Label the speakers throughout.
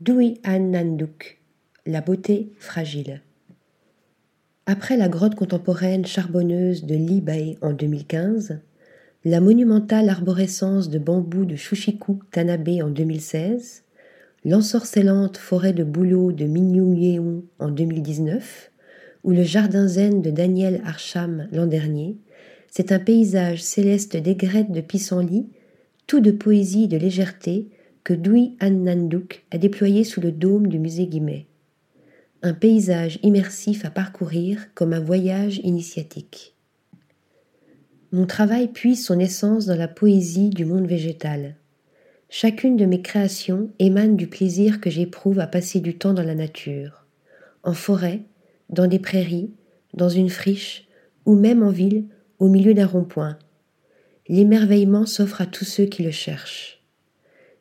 Speaker 1: Dui An Nanduk, la beauté fragile. Après la grotte contemporaine charbonneuse de Li Bay en 2015, la monumentale arborescence de bambou de Shushiku Tanabe en 2016, l'ensorcellante forêt de bouleau de Minyung en 2019, ou le jardin zen de Daniel Archam l'an dernier, c'est un paysage céleste d'aigrette de pissenlit, tout de poésie et de légèreté, que Dui Nanduk a déployé sous le dôme du musée Guimet. Un paysage immersif à parcourir comme un voyage initiatique. Mon travail puise son essence dans la poésie du monde végétal. Chacune de mes créations émane du plaisir que j'éprouve à passer du temps dans la nature, en forêt, dans des prairies, dans une friche, ou même en ville, au milieu d'un rond-point. L'émerveillement s'offre à tous ceux qui le cherchent.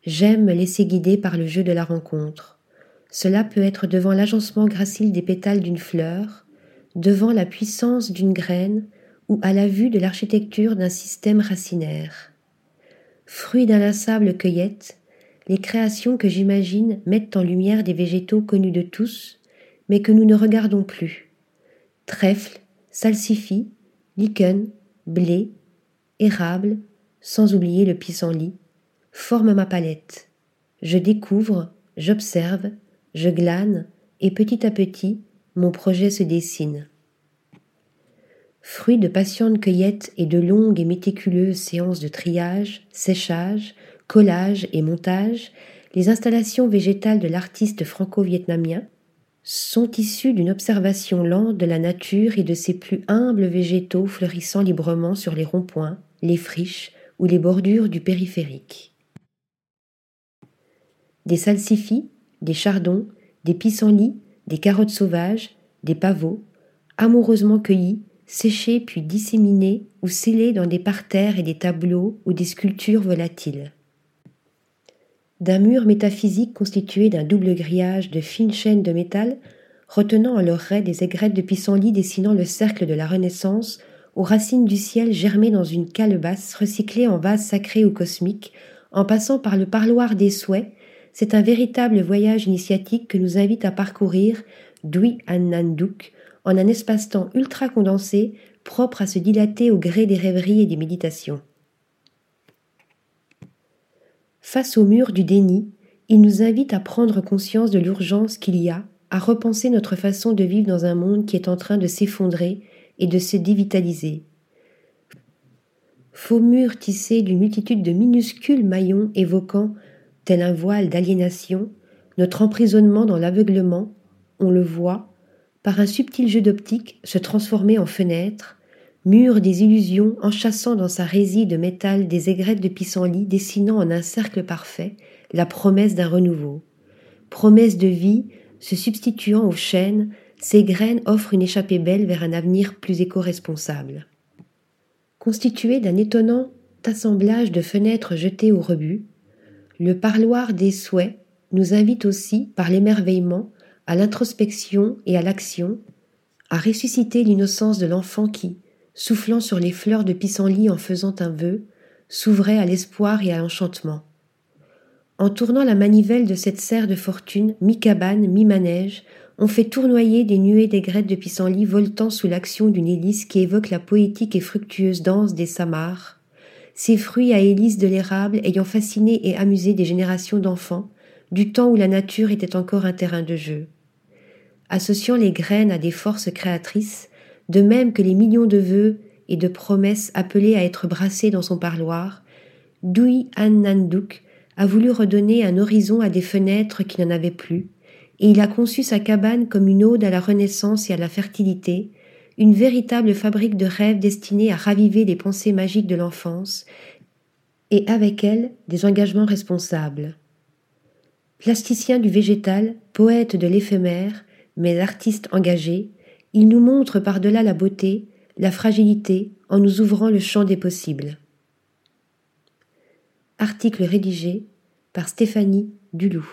Speaker 1: J'aime me laisser guider par le jeu de la rencontre. Cela peut être devant l'agencement gracile des pétales d'une fleur, devant la puissance d'une graine, ou à la vue de l'architecture d'un système racinaire. Fruits d'inlassable cueillette, les créations que j'imagine mettent en lumière des végétaux connus de tous, mais que nous ne regardons plus. Trèfle, salsifis, lichen, blé, érable, sans oublier le pissenlit, forment ma palette. Je découvre, j'observe, je glane, et petit à petit, mon projet se dessine. Fruit de patientes cueillettes et de longues et méticuleuses séances de triage, séchage, collage et montage, les installations végétales de l'artiste franco-vietnamien sont issues d'une observation lente de la nature et de ses plus humbles végétaux fleurissant librement sur les ronds-points, les friches ou les bordures du périphérique. Des salsifis, des chardons, des pissenlits, des carottes sauvages, des pavots, amoureusement cueillis, séchés puis disséminés ou scellés dans des parterres et des tableaux ou des sculptures volatiles. D'un mur métaphysique constitué d'un double grillage de fines chaînes de métal, retenant en leur raie des aigrettes de pissenlit dessinant le cercle de la Renaissance, aux racines du ciel germées dans une calebasse recyclée en vase sacré ou cosmique, en passant par le parloir des souhaits, c'est un véritable voyage initiatique que nous invite à parcourir Dui Nanduk en un espace-temps ultra condensé, propre à se dilater au gré des rêveries et des méditations. Face au mur du déni, il nous invite à prendre conscience de l'urgence qu'il y a à repenser notre façon de vivre dans un monde qui est en train de s'effondrer et de se dévitaliser. Faux mur tissé d'une multitude de minuscules maillons évoquant, tel un voile d'aliénation, notre emprisonnement dans l'aveuglement, on le voit, par un subtil jeu d'optique, se transformer en fenêtre, mur des illusions enchâssant dans sa résille de métal des aigrettes de pissenlit dessinant en un cercle parfait la promesse d'un renouveau. Promesse de vie se substituant aux chaînes, ces graines offrent une échappée belle vers un avenir plus éco-responsable. Constitué d'un étonnant assemblage de fenêtres jetées au rebut, le parloir des souhaits nous invite aussi, par l'émerveillement, à l'introspection et à l'action, à ressusciter l'innocence de l'enfant qui, soufflant sur les fleurs de pissenlit en faisant un vœu, s'ouvrait à l'espoir et à l'enchantement. En tournant la manivelle de cette serre de fortune, mi-cabane, mi-manège, on fait tournoyer des nuées d'aigrettes de pissenlit voltant sous l'action d'une hélice qui évoque la poétique et fructueuse danse des samars, ces fruits à hélice de l'érable ayant fasciné et amusé des générations d'enfants, du temps où la nature était encore un terrain de jeu. Associant les graines à des forces créatrices, de même que les millions de vœux et de promesses appelés à être brassés dans son parloir, Dui An Nanduk a voulu redonner un horizon à des fenêtres qui n'en avaient plus, et il a conçu sa cabane comme une ode à la renaissance et à la fertilité, une véritable fabrique de rêves destinée à raviver les pensées magiques de l'enfance, et avec elle des engagements responsables. Plasticien du végétal, poète de l'éphémère, mais artiste engagé, il nous montre par-delà la beauté, la fragilité, en nous ouvrant le champ des possibles. Article rédigé par Stéphanie Duloup.